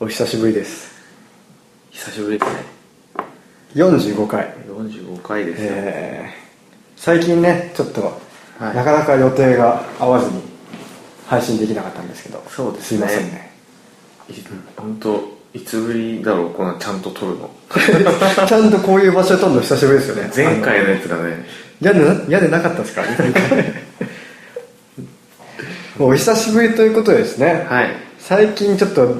お久しぶりです。久しぶりですね。45回。45回ですよ、えー、最近ねちょっと、はい。なかなか予定が合わずに配信できなかったんですけどそうですね。いませんね。い本当いつぶりだろうこんなちゃんと撮るの。ちゃんとこういう場所で撮るの久しぶりですよね。前回のやつがね。嫌ででなかったですか？もうお久しぶりということでですね、はい。最近ちょっと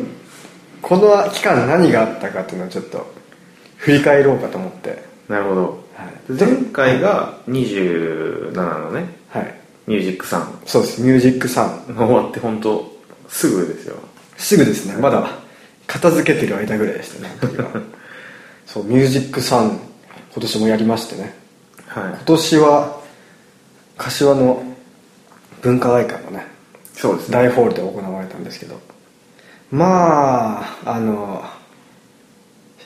この期間何があったかっていうのをちょっと振り返ろうかと思って。なるほど、はい。前回が27のねはい。ミュージックサン。そうです「ミュージックサン。終わって本当すぐですよ」すぐですね。まだ片付けてる間ぐらいでしたね。そう「ミュージックサン今年もやりましてね。はい。今年は柏の文化会館のねそうですね。大ホールで行われたんですけどまああの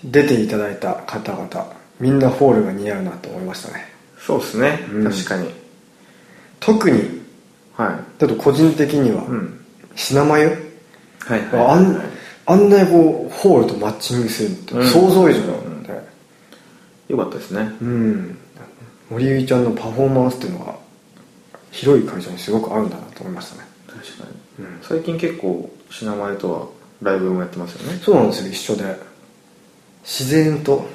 出ていただいた方々みんなホールが似合うなと思いましたね。そうですね、うん。確かに。特にはちょっと個人的には、いうん。品眉はいはいあんあんなにこうホールとマッチングするってうん。想像以上なんで。よかったですね。うん。森ゆいちゃんのパフォーマンスっていうのが広い会場にすごく合うんだなと思いましたね。確かに、うん。最近結構品前とはライブもやってますよね。そうなんですよ一緒で。自然と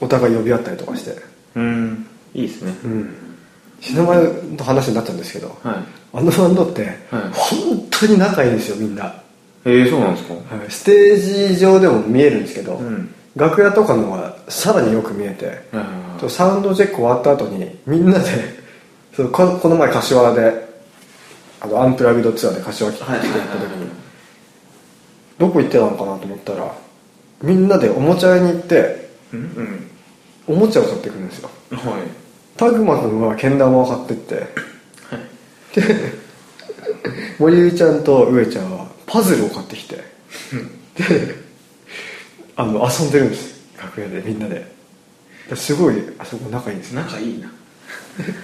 お互い呼び合ったりとかして。うん。いいですね。うん。品前の話になっちゃうんですけどはい。あのバンドってはい。本当に仲いいんですよみんな、はええそうなんですか？い、ステージ上でも見えるんですけど、うん。楽屋とかのはさらによく見えて、はいサウンドチェック終わった後にみんなで そのここの前柏であのアンプラグドツアーで柏来てはい。来てやった時にどこ行ってたのかなと思ったらみんなでおもちゃ屋に行ってうんおもちゃを買ってくるんですよ。うんはい。タグマ君はけん玉を買ってって。で森ゆいちゃんと上ちゃんはパズルを買ってきて。であの遊んでるんです。楽屋でみんなで。すごいあそこ仲いいんですね仲いいな。っ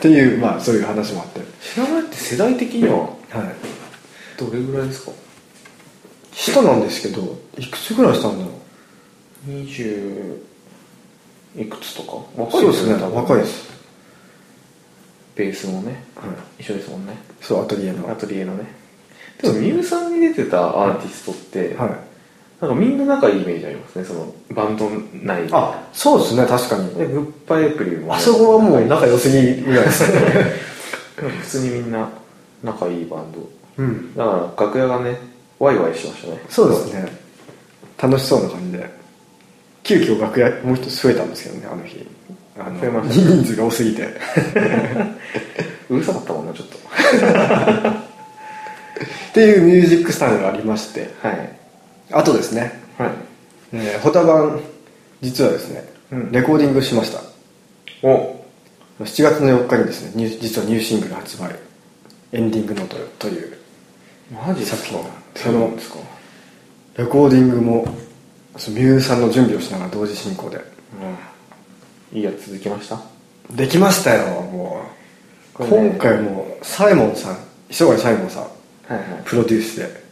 ていうまあそういう話もあって。品前って世代的にははい。どれぐらいですか？下なんですけどいくつぐらいしたんだろ20いくつとか？う若いですね若いです、ベースもね。はい、一緒ですもんね。そうアトリエの。アトリエのね。でもミュウさんに出てたアーティストって、はい。なんかみんな仲いいイメージありますねそのバンド内で。あそうですね確かに。でグッバイエプリルもね。あそこはもう仲良すぎぐらいですね。普通にみんな仲いいバンド。うん。だから楽屋がねワイワイしましたね。そうですね。楽しそうな感じで。急遽楽屋もう一つ増えたんですけどねあの日。あの増えました。人数が多すぎて。うるさかったもんなちょっと。っていうミュージックスタイルがありまして。はい。あとですね、ホタバン実はですね、うん。レコーディングしました。お。7月の4日にですね実はニューシングル発売。エンディングノートというマジ作品そそうのレコーディングもそのミューさんの準備をしながら同時進行で。うん。いいやつ続きました？できましたよもう、ね。今回もサイモンさん磯貝サイモンさんはいはい。プロデュースで。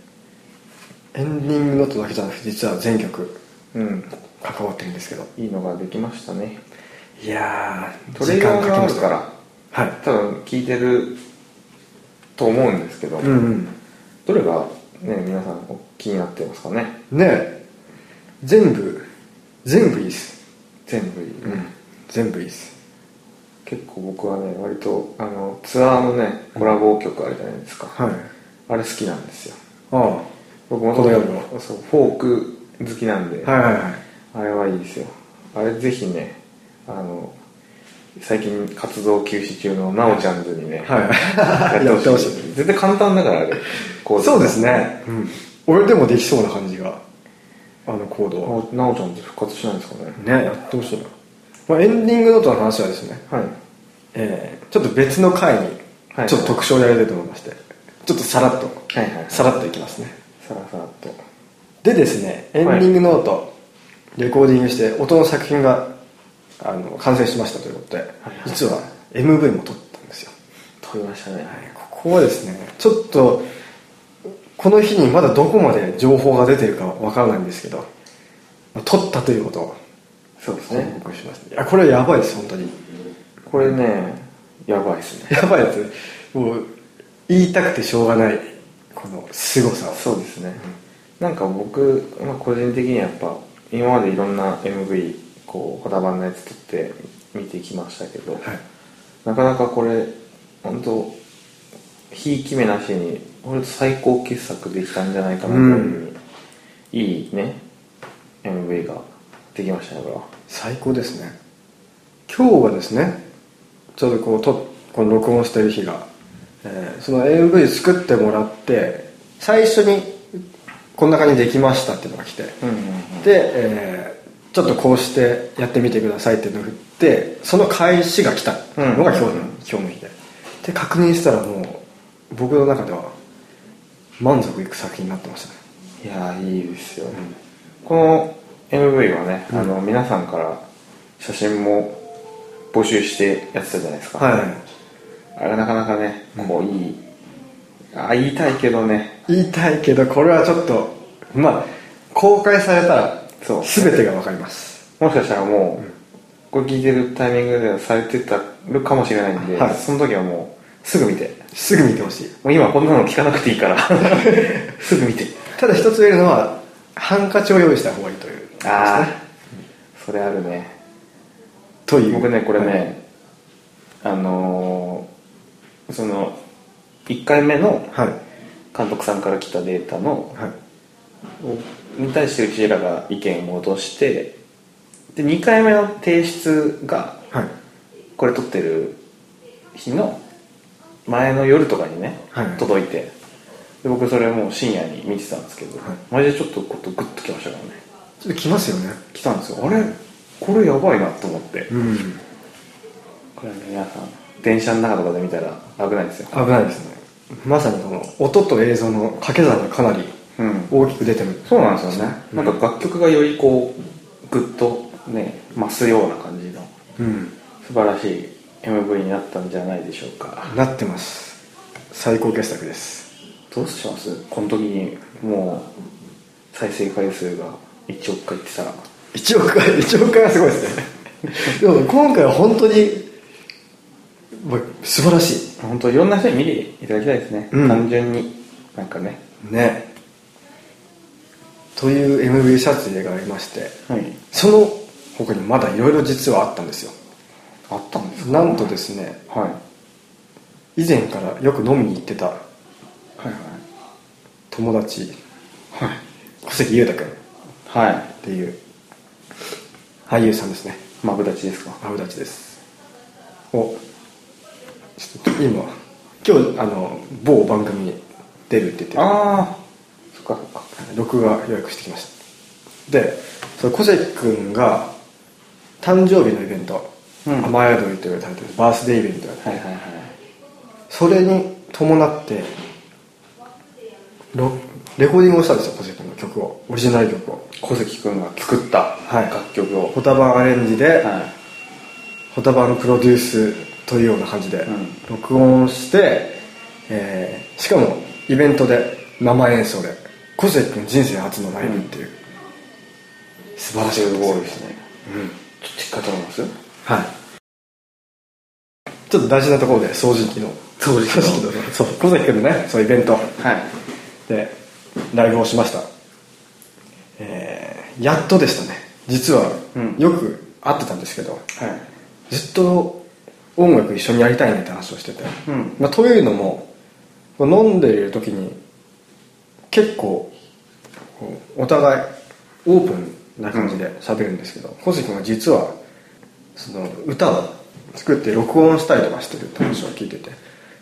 エンディングノートだけじゃなくて実は全曲うん。関わってるんですけど。いいのができましたね。いやートレーラーがあるからはい。多分聞いてると思うんですけど、うんうん。どれがね皆さんお気になってますかね？ねえ。全部全部いいっす。全部いい、うん。全部いいっす。結構僕はね割とあのツアーのねコラボ曲あるじゃないですか、はい。あれ好きなんですよ。あ僕もこの夜のそうフォーク好きなんで、あはいはいはい。あれはいいですよ。あれぜひねあの最近活動休止中のなおちゃんズにね、はい。やってほしい。絶対簡単だからあれコードそうですね、うん、俺でもできそうな感じがあのコードは。なおちゃんズ復活しないんですかね。ねやってほしいな、まあ、エンディングノートの話はですね、はい。えーちょっと別の回にはい。ちょっと特徴をやりたいと思いまして、ちょっとさらっとはいはい。さらっといきますね。さらさらっと。でですねエンディングノート、レコーディングして音の作品があの完成しましたということで、はい実は MV も撮ったんですよ、撮りましたね。ここはですねちょっとこの日にまだどこまで情報が出てるかわからないんですけどまあ撮ったということを報そうですね。告しました。いやこれやばいです本当に。これね やばいですね。やばいやつもう言いたくてしょうがないこの凄さを。そうですね、なんか僕、まあ、個人的にはやっぱ今までいろんな MV こうこだばんのやつ撮って見てきましたけど、はい。なかなかこれ本当ひいき目なしに俺と最高傑作できたんじゃないかなというふうに、いいね MV ができましたねこれは。最高ですね。今日はですねちょうどこうとこの録音してる日が、えーその AV 作ってもらって最初にこんな感じでできましたっていうのが来て、うんうんうん。で、えーちょっとこうしてやってみてくださいっていうのを振ってその開始が来たのが今日の,、日の日で。で確認したらもう僕の中では満足いく作品になってましたね。いやーいいですよ、この MV はね、あの皆さんから写真も募集してやってたじゃないですか、はい。あれなかなかねこういい、あ言いたいけどね。言いたいけどこれはちょっとまあ公開されたらそう。全てが分かります。もしかしたらもう、これ聞いてるタイミングではされてたるかもしれないんで、はい。その時はもうすぐ見て。すぐ見てほしい。もう今こんなの聞かなくていいから。すぐ見て。ただ一つ言えるのはハンカチを用意した方がいいという。ああそれあるね。という。僕ねこれね、はい。あのーその1回目のはい。監督さんから来たデータのはいに対してうちらが意見を戻してで2回目の提出がはい。これ撮ってる日の前の夜とかにね、はい。届いてで僕それもう深夜に見てたんですけど、はい。マジでちょっとことグッときましたからね。ちょっと来ますよね。来たんですよ。あれ？これやばいなと思って。うん。これね皆さん電車の中とかで見たら危ないですよ。危ないですね。まさにこの音と映像の掛け算がかなりうん大きく出てる。そうなんですよね、なんか楽曲がよりこうグッとね増すような感じのうん。素晴らしい MV になったんじゃないでしょうか。なってます。最高傑作です。どうします？この時にもう再生回数が1億回いってたら。1億回？1億回はすごいですね。でも今回は本当に素晴らし本当いろんな人に見ていただきたいですね、うん。単純になんかね。いねという MV 撮影がありましてはい。その他にまだいろいろ実はあったんですよ。あったんですか？なんとですねはい。以前からよく飲みに行ってたはいはい。友達はい。小関裕太君っはい。ていう俳優さんですね。マブダチですか？マブダチです。おちょっと今今日あの某番組に出るって言ってああか録画予約してきました。でその小関君が誕生日のイベント「うん。雨宿り」というタイトルでバースデーイベントやって、はいはいはい。それに伴ってロレコーディングをしたんですよ小関君の曲を。オリジナル曲を。小関君が作ったはい。楽曲を、ホタバンアレンジで、はい。ホタバンのプロデュースというような感じでうん。録音して、えーしかもイベントで生演奏で小関君人生初のライブっていう、素晴らしいす。ごいですね。うん。ちょっとしっかりと思います？はい。ちょっと大事なところで掃除機の。掃除機の。の。そう。小関君のねそうイベント。はい。でライブをしました。えーやっとでしたね。実はうん。よく会ってたんですけど、はい。ずっと音楽一緒にやりたいねって話をしてて、うん。まあ、というのも飲んでいる時に結構お互いオープンな感じで喋るんですけど小関君は実はその歌を作って録音したりとかしてるって話を聞いてて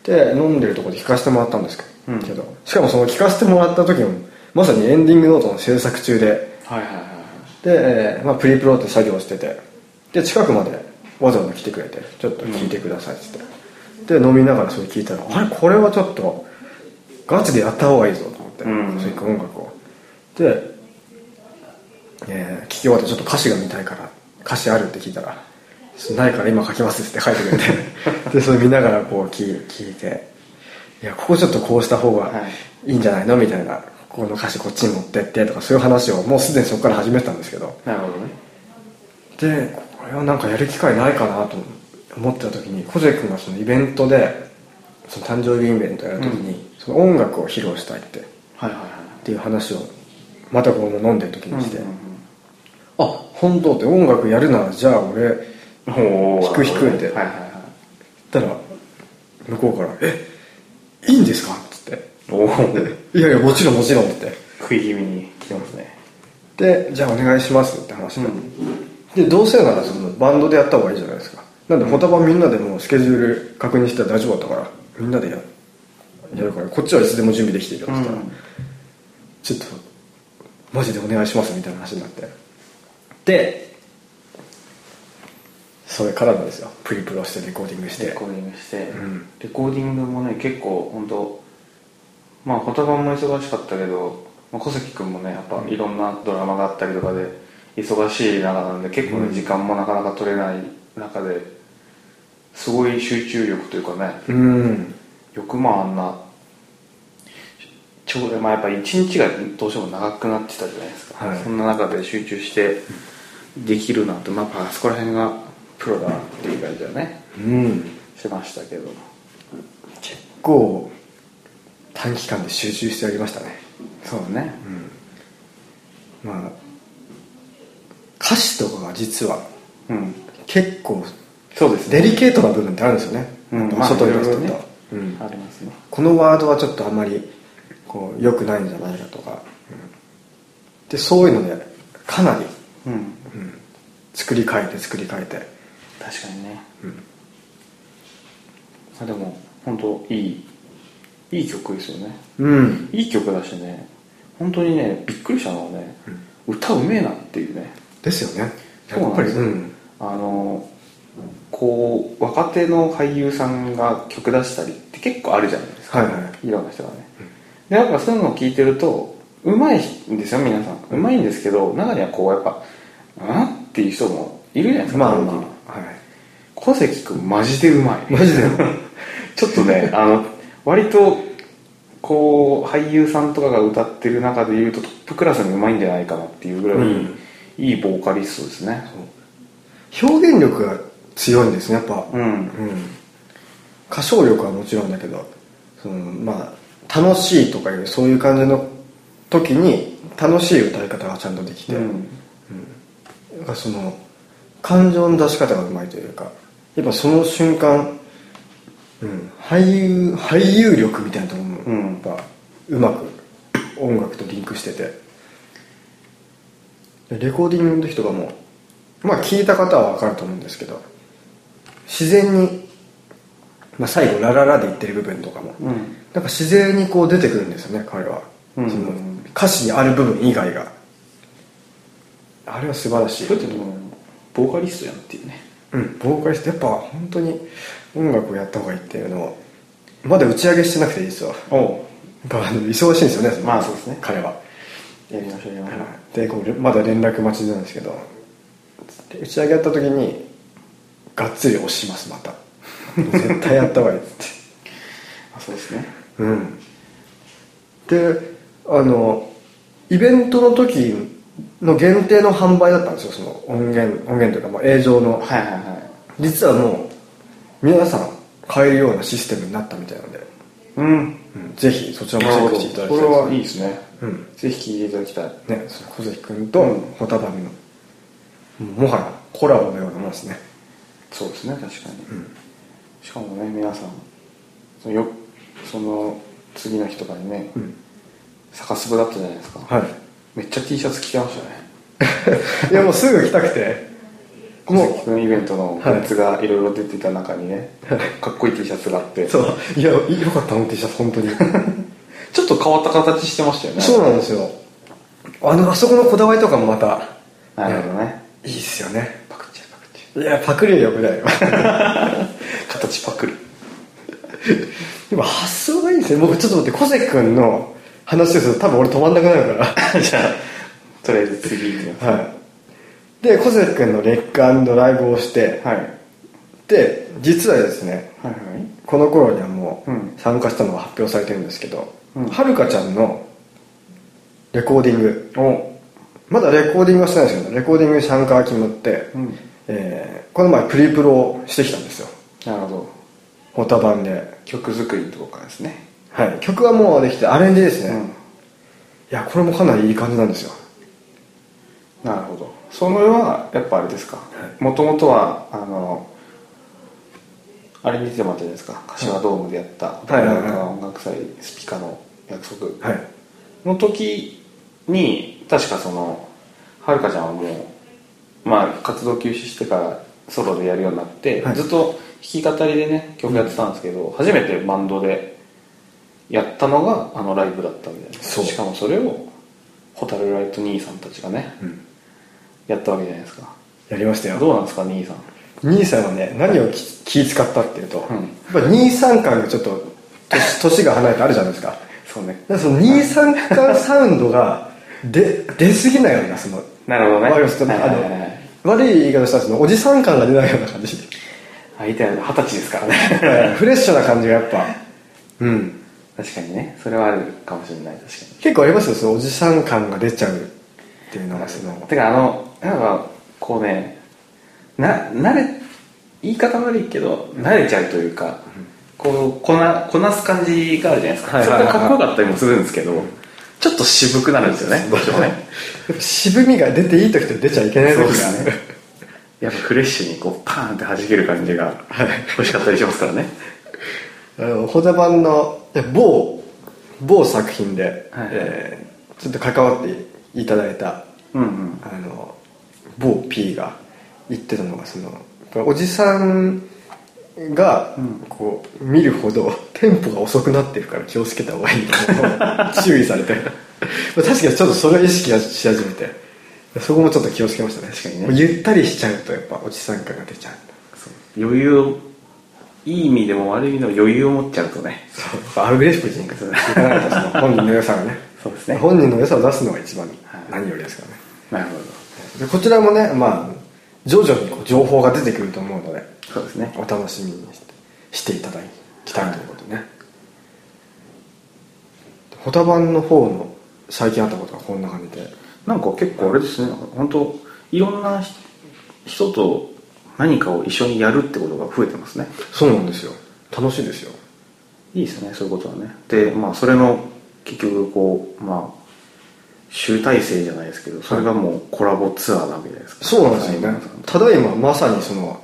で飲んでるところで聴かせてもらったんですけど,、うん。けどしかもその聴かせてもらった時もまさにエンディングノートの制作中で。はいはいはいで、えーまあ、プリプロって作業をしててで近くまでわざわざ来てくれてちょっと聞いてくださいっつって、で飲みながらそれ聞いたらあれ？これはちょっとガチでやった方がいいぞとうんそういう音楽を。で、えー聞き終わってちょっと歌詞が見たいから歌詞あるって聞いたらないから今書きますって書いてくれて でそれ見ながらこう聞聞いていやここちょっとこうした方がはい。いいんじゃないの？みたいな。この歌詞こっちに持ってってとかそういう話をもうすでにそこから始めてたんですけど。なるほどね。でこれはなんかやる機会ないかなと思ってた時に小関君がそのイベントでその誕生日イベントやる時に、その音楽を披露したいってっはいはい。はていう話をまたこの飲んでる時にして、うんうんあ本当？って音楽やるならじゃあ俺弾く弾くって。はいはいはいたら向こうから「えいいんですか?」っつって。おお「いやいやもちろんもちろん」って。食い気味に来てますね。でじゃあお願いしますって話で、でどうせならそのバンドでやった方がいいじゃないですか。なんでホタバンみんなでもうスケジュール確認して大丈夫だったからみんなでややるからこっちはいつでも準備できてるよって言ったら、うん。ちょっとマジでお願いしますみたいな話になって。でそれからなんですよ。プリプロしてレコーディングして。レコーディングして、ん。レコーディングもね結構本当まあ言葉も忙しかったけど、まあ、小関君もねやっぱいろんなドラマがあったりとかで忙しい中なんで結構ね、うん。時間もなかなか取れない中ですごい集中力というかねうん。よくまああんなちょうどまあやっぱ一日がどうしても長くなってたじゃないですか、はい。そんな中で集中してできるなってまあそこら辺がプロだなっていう感じはね。うん。しましたけど。結構短期間で集中してやりましたね。そうね。まあ歌詞とかが実はうん。結構そうですね。デリケートな部分ってあるんですよね、うん。外に出すと、ね。うん。ありますね。このワードはちょっとあんまりこう良くないんじゃないかとか、うん。でそういうのでかなりうん。作り変えて作り変えて。確かにね。うん。あでも本当いいいい曲ですよね。うん。いい曲だしね。本当にねびっくりしたのはね、歌うめえなっていうね。ですよね。そうなんですよ。うん。あのこう若手の俳優さんが曲出したりって結構あるじゃないですか、はいはい。ろんな人がね、でやっぱそういうのを聞いてるとうまいんですよ皆さん。うまいんですけど中にはこうやっぱ「うん?」っていう人もいるじゃないですかまあまあ。はい。小関君マジでうまい。マジで ちょっとねあの割とこう俳優さんとかが歌ってる中でいうとトップクラスにうまいんじゃないかなっていうぐらい、うん。いいボーカリストですね。表現力が強いんですねやっぱ。うん。うん。歌唱力はもちろんだけどそのまあ楽しいとかいうそういう感じの時に楽しい歌い方がちゃんとできて、うん。なん。かその感情の出し方がうまいというかやっぱその瞬間、うん、俳優俳優力みたいなところもうん。やっぱうまく音楽とリンクしてて。でレコーディングの時とかもまあ聞いた方は分かると思うんですけど自然に、まあ、最後「ラララ」で言ってる部分とかも、うんなんか自然にこう出てくるんですよね彼は、うん。その歌詞にある部分以外が。あれは素晴らしい。ってボーカリストやんっていうね。うんボーカリスト。やっぱ本当に音楽をやった方がいいっていうのをまだ打ち上げしてなくて実は。おやっぱ忙しいんですよねのまあそうですね。彼は。やりましょうやりましょう。でこうまだ連絡待ちなんですけどで打ち上げやった時にがっつり押しますまた。絶対やった方がいいっつって。あそうですねうん。であのイベントの時の限定の販売だったんですよその音源音源というか、まあ、映像の。はいはいはい。実はもう皆さん買えるようなシステムになったみたいなので、うん。うん、ぜひそちらもチェックしていただきたいこれはいいいですね。うん。ぜひ聴いていただきたい。ねその小関君とうんホタバミの、もはやコラボのようなもんですね。そうですね確かに、しかもね皆さんそのよその次の日とかにね、うん。サカス部だったじゃないですか、はい。めっちゃ T シャツ着てましたね。いやもうすぐ来たくて。小も関君イベントのグッズがいろいろ出てた中にね、かっこいい T シャツがあって。うそう。いやよかったの T シャツ本当に。ちょっと変わった形してましたよね。そうなんですよ。あのあそこのこだわりとかもまた。なるほどね。いいっすよね。パクチャパクチいやパクリはよくないよャ形パクるでも発想がいいですね。僕ちょっと待って小関君の話をすると多分俺止まんなくなるから。じゃあとりあえず次いきます。はい。で小関君のレックライブをしてはい。で実はですねはいはい。この頃にはもう参加したのが発表されてるんですけど、うん。はるかちゃんのレコーディング。お。まだレコーディングはしてないんですけどレコーディングに参加が決まって、うん。えーこの前プリプロをしてきたんですよ。なるほどホタ版で、曲作りのとこからですね。はい、曲はもうできてアレンジですね、うん。いやこれもかなりいい感じなんですよ。なるほど。それはやっぱあれですか？もともとはあのあれ見てもらったじゃないですか？柏ドームでやった「はい。音楽祭スピカの約束」はい。の時に確かそのはるかちゃんはもうまあ活動休止してからソロでやるようになって、はい。ずっと弾き語りでね曲やってたんですけど、初めてバンドでやったのがあのライブだったわけじゃな。いでしかもそれをホタルライト兄さんたちがね、うん。やったわけじゃないですか。やりましたよ。どうなんですか兄さん？兄さんはね何を気気使ったっていうと、うん。やっぱ兄さん感がちょっと年 年が離れてあるじゃないですか。そうね。だからその兄さん感サウンドが出出過ぎないようなそのなるほどね。悪い言い方したらそのおじさん感が出ないような感じ相手は二十歳ですからね。フレッシュな感じがやっぱ。うん。確かにね。それはあるかもしれない確かに。結構ありますよそのおじさん感が出ちゃうっていうのがその。てかあのなんかこうねな慣れ言い方悪いけど慣れちゃうというか、こうこなこなす感じがあるじゃないですか、はいはいはいはい。それがかっこよかったりもするんですけど、ちょっと渋くなるんですよねどうしてもね。渋みが出ていい時と出ちゃいけない時がねやっぱフレッシュにこうパーンって弾ける感じが欲しかったりしますからね。あのホザ版の某某作品で、はい。えーちょっと関わっていただいたうんうん。あの某 P が言ってたのがそのおじさんがこう見るほどテンポが遅くなっていくから気をつけた方がいいみたいなのを注意されて。確かにちょっとそれを意識し始めてそこもちょっと気をつけましたね。確かにね。ゆったりしちゃうとやっぱおじさん感が出ちゃう。余裕をいい意味でも悪い意味でも余裕を持っちゃうとね。そう。アグレッシブにいかないとその本人の良さがね。そうですね。本人の良さを出すのが一番はい。何よりですからね。なるほど。でこちらもねまあ徐々にこう情報が出てくると思うのでそうですね。お楽しみにしてしていただきたいということでね。ホタバンの方の最近あったことがこんな感じでなんか結構あれですね。本当いろんなひ人と何かを一緒にやるってことが増えてますね。そうなんですよ。楽しいですよ。いいですねそういうことはね。でまあそれの結局こうまあ集大成じゃないですけどそれがもうコラボツアーなわけじゃないですか。そうなんですよね。ただいままさにその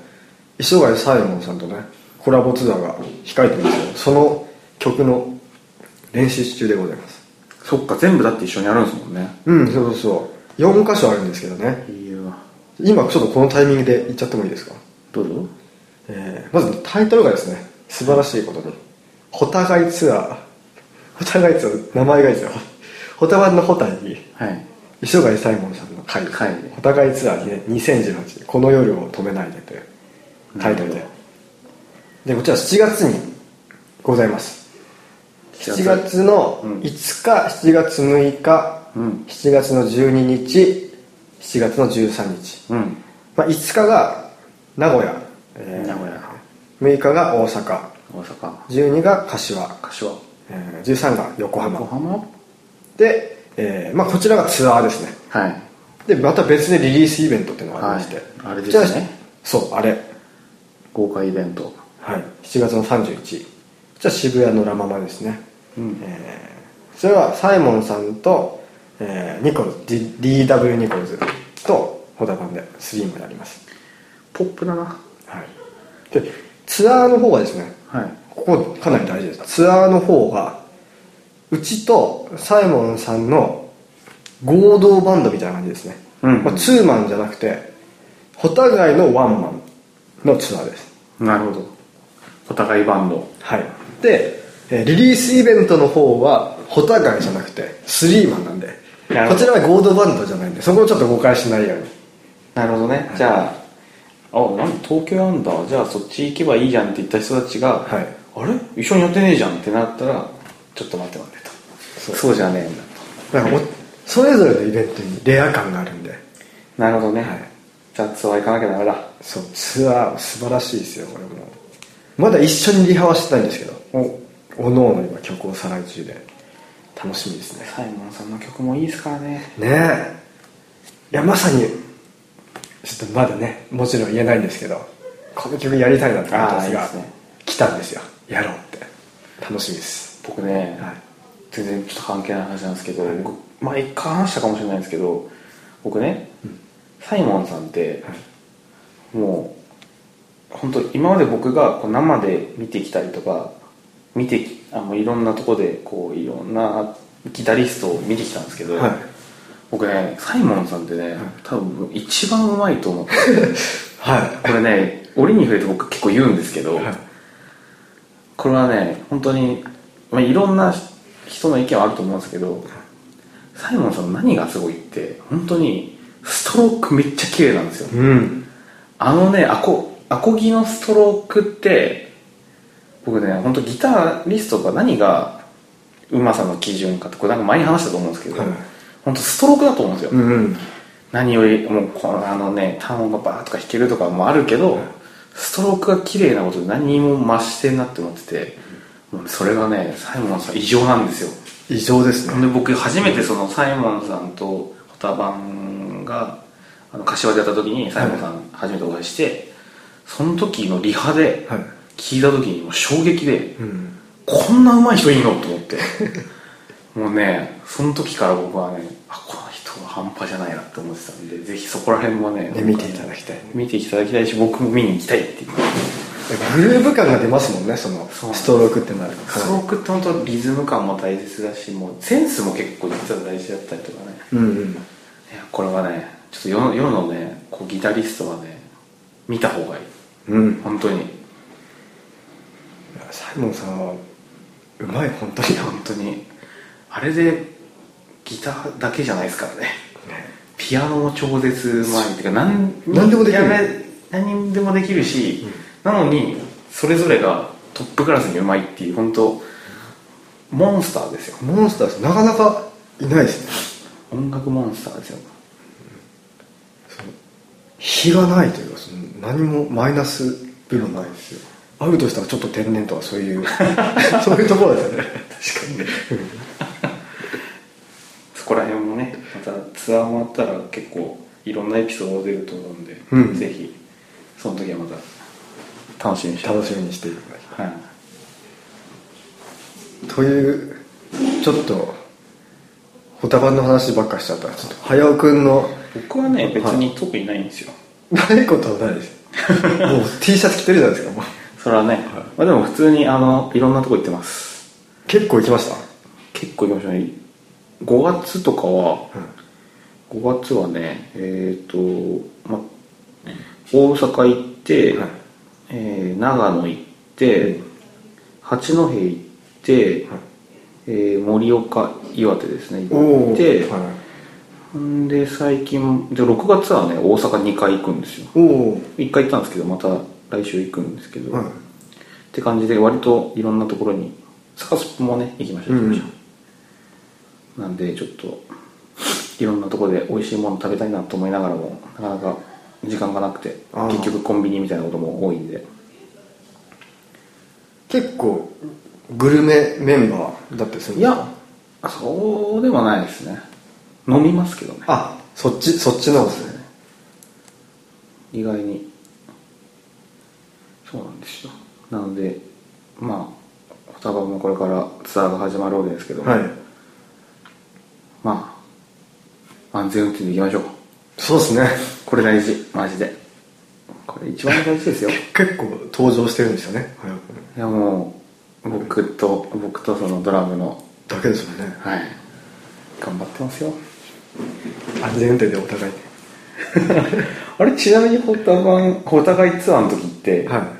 磯貝サイモンさんとねコラボツアーが控えてるんですけどその曲の練習中でございますそっか全部だって一緒にやるんですもんね。うんそうそうそう。4箇所あるんですけどね。いいわ。今ちょっとこのタイミングで言っちゃってもいいですか？どうぞ。えーまずタイトルがですね素晴らしいことに「ホタガイツアー」ホタガイツアー名前がいいですよ。ホタバンのホタにはい。磯貝サイモンさんの回回ホタガイツアーにね2018この夜を止めないで」というタイトルで。でこちら7月にございます7 7月のうん5日7月6日うん7月の12日7月の13日。うんまあ、5日が名古屋、えー名古屋。6日が大阪。大阪。12が柏、柏。えー13が横浜。横浜？で、えーまあ、こちらがツアーですね。はい。でまた別でリリースイベントっていうのがありまして、はい。あれですね。そうあれ。豪華イベント。はい。7月の31こちら渋谷のラ・ママですね、うん。えーそれはサイモンさんと、えーニコルズ DW ニコルズとホダバンで3人になります。ポップだな。はい。でツアーの方はですねはい。ここかなり大事です。ツアーの方がうちとサイモンさんの合同バンドみたいな感じですね、うんまあ、ツーマンじゃなくてお互いのワンマンのツアーです。なるほど。お互いバンド。はい。でえーリリースイベントの方はお互いじゃなくてスリーマンなんで。こちらは合同バンドじゃないんでそこをちょっと誤解しないように。なるほどね、じゃああなん東京あんだ？じゃあそっち行けばいいじゃんって言った人たちが、はい。あれ？一緒にやってねえじゃんってなったらちょっと待って待ってと。そう。そうじゃねえんだだからおそれぞれのイベントにレア感があるんで、となるほどね、はい。じゃあツアー行かなきゃダメだ。そう。ツアー素晴らしいですよこれもまだ一緒にリハはしてないんですけど。おおのおの今曲を再来中で。楽しみですね。サイモンさんの曲もいいですからね。ねえ。いやまさにちょっとまだねもちろん言えないんですけどこの曲やりたいなって思ったんですがあーいいですね。来たんですよ。やろうって。楽しみです。僕ね、はい。全然ちょっと関係ない話なんですけど、僕まあ一回話したかもしれないんですけど僕ね、サイモンさんって、もう本当今まで僕がこう生で見てきたりとか見てきあもういろんなとこでこういろんなギタリストを見てきたんですけど、はい。僕ねサイモンさんってね、多分一番うまいと思って。はこれね折に触れて僕結構言うんですけど、いはい。これはね本当に、まあ、いろんな人の意見はあると思うんですけどサイモンさんの何がすごいって本当にストロークめっちゃ綺麗なんですよ。うん。あのねアコアコギのストロークって僕ね本当ギタリストが何がうまさの基準かってこれなんか前に話したと思うんですけど、はい。本当ストロークだと思うんですよ、うんうん。何よりもうこのあのね単音がバーッとか弾けるとかもあるけど、ストロークが綺麗なことで何にも増してんなって思っててもうそれがねサイモンさん異常なんですよ。異常ですね。で僕初めてそのサイモンさんとホタバンがあの柏でやった時にサイモンさん初めてお会いして、その時のリハではい聞いた時にもう衝撃で、うん。こんな上手い人いいのと思って。もうねその時から僕はねあこの人は半端じゃないなって思ってたんでぜひそこら辺もねね見ていただきたい。見ていただきたいし僕も見に行きたいっていうグルーヴ感が出ますもんねそのストロークってなると。ストロークって本当リズム感も大切だしもうセンスも結構実は大事だったりとかね。うんうん。いやこれはねちょっと世の世のねこうギタリストはね見た方がいい。うん。本当にサイモンさんはうまい本当に本当に。あれでギターだけじゃないですからね。ピアノも超絶うまいっていうか何何でもできる。何でもできるし、なのにそれぞれがトップクラスにうまいっていう本当モンスターですよ。モンスターです。なかなかいないですね。音楽モンスターですよ。日がないというかその何もマイナス部分ないですよ会うとしたらちょっと天然とかそういう そういうところですよね。確かにそこら辺もねまたツアーもあったら結構いろんなエピソード出ると思うんで、うん。ぜひその時はまた楽しみにして。楽しみにしていただきたいはい。というちょっとホタバンの話ばっかしちゃったらちょっと早尾くんの僕はね別に特にないんですよ、ないことはないです。もう T シャツ着てるじゃないですかもうそれはね、まあ、でも普通にあのいろんなとこ行ってます。結構行きました？結構行きましたね。5月とかは、5月はねえっ、と、ま、大阪行って、はい。えー長野行って、八戸行って、えー盛岡岩手ですね。行って、はい。んで最近で6月はね大阪2回行くんですよ。おお1回行ったんですけどまた来週行くんですけど、はい。って感じで割といろんなところにサカスプもね行きました行きました、なんでちょっといろんなところで美味しいもの食べたいなと思いながらもなかなか時間がなくて結局コンビニみたいなことも多いんで。結構グルメメンバーだってするんいですか？やそうでもないですね。飲みますけどね。あそっちそっちの方ですね。意外にそうなんですよ。なのでまあ双葉もこれからツアーが始まるわけですけども、はい。まあ安全運転でいきましょう。そうですね。これ大事。マジで。これ一番大事ですよ。結構登場してるんですよね。いやもう僕と僕とそのドラムの。だけですよね。はい。頑張ってますよ。安全運転でお互い。あれちなみにホタバンお互いツアーの時って、はい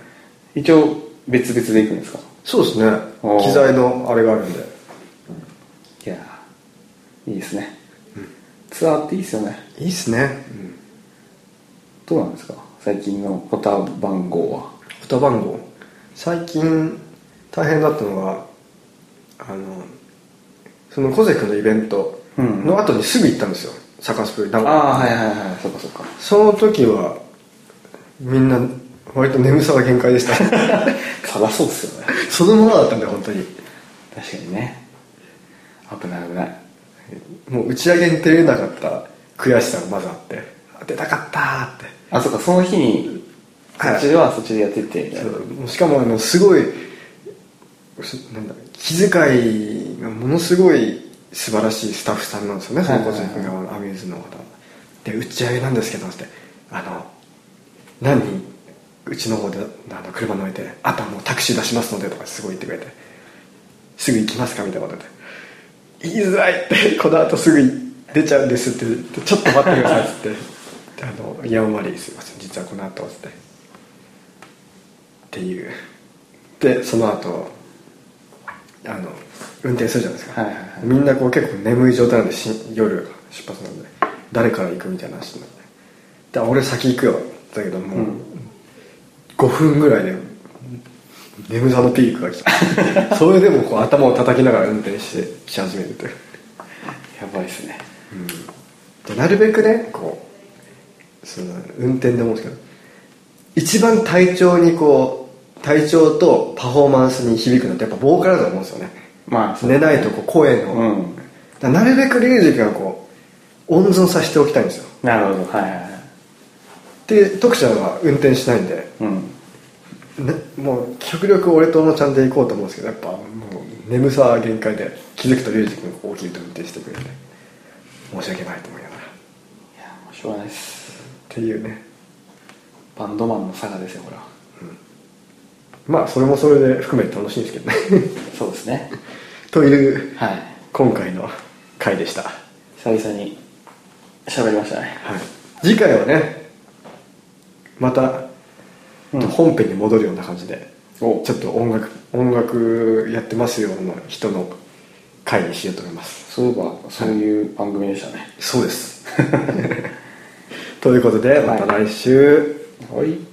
一応別々で行くんですか？そうですね。機材のあれがあるんで。いやいいですね、ツアーっていいですよね。いいっすね。どうなんですか？最近のホタ番号は。歌番号。最近大変だったのがあのその小関君のイベントの後にすぐ行ったんですよ、サカスプああはいはいはい。そっかそっか。その時はみんな割と眠さが限界でした。そりゃそうですよね。そのままだったんだよ本当に。確かにね。危ない危ない。もう打ち上げに出れなかった悔しさがまずあって。あ出たかったーって。あそっかその日にそはい。っちではそっちでやっててみたいな。そう。しかもあのすごいすなんだ気遣いがものすごい素晴らしいスタッフさんなんですよねその小関君がアミューズの方。で打ち上げなんですけどってあの何人うちの方であの車乗れてあとはもうタクシー出しますのでとかすごい言ってくれてすぐ行きますか？みたいなことで言いづらい！ってこの後すぐ出ちゃうんですってちょっと待ってくださいっつってであの「やんわりすいません実はこの後」っつって。っていう。でその後あの運転するじゃないですか、はいはいはい。みんなこう結構眠い状態なんでし夜出発なんで誰から行くみたいな話になって。で俺先行くよ。だけどもう、5分ぐらいで眠さのピークが来た。それでもこう頭を叩きながら運転してし始めるという。やばいっすね。でなるべくねこうその運転で思うんですけど一番体調にこう体調とパフォーマンスに響くのってやっぱボーカルだと思うんですよね。まあ寝ないとこう声の、うん。なるべくリュウジ君はこう温存させておきたいんですよ。なるほどはいはいはい。で徳ちゃんは運転しないんで、うん。ね、もう極力俺とのちゃんで行こうと思うんですけどやっぱもう眠さは限界で気づくとリュウジ君が起きると運転してくれて申し訳ないと思いながら。っいやもうしょうがないっす。ていうね。バンドマンの差がですよこれは。まあそれもそれで含めて楽しいんですけどね。そうですね。というはい。今回の回でした、は久々に喋りましたね。い、次回はねまたうん。本編に戻るような感じで、お。ちょっと音楽音楽やってますような人の回にしようと思います。そういえばそういう番組でしたね。そうです。ということでまた来週、はい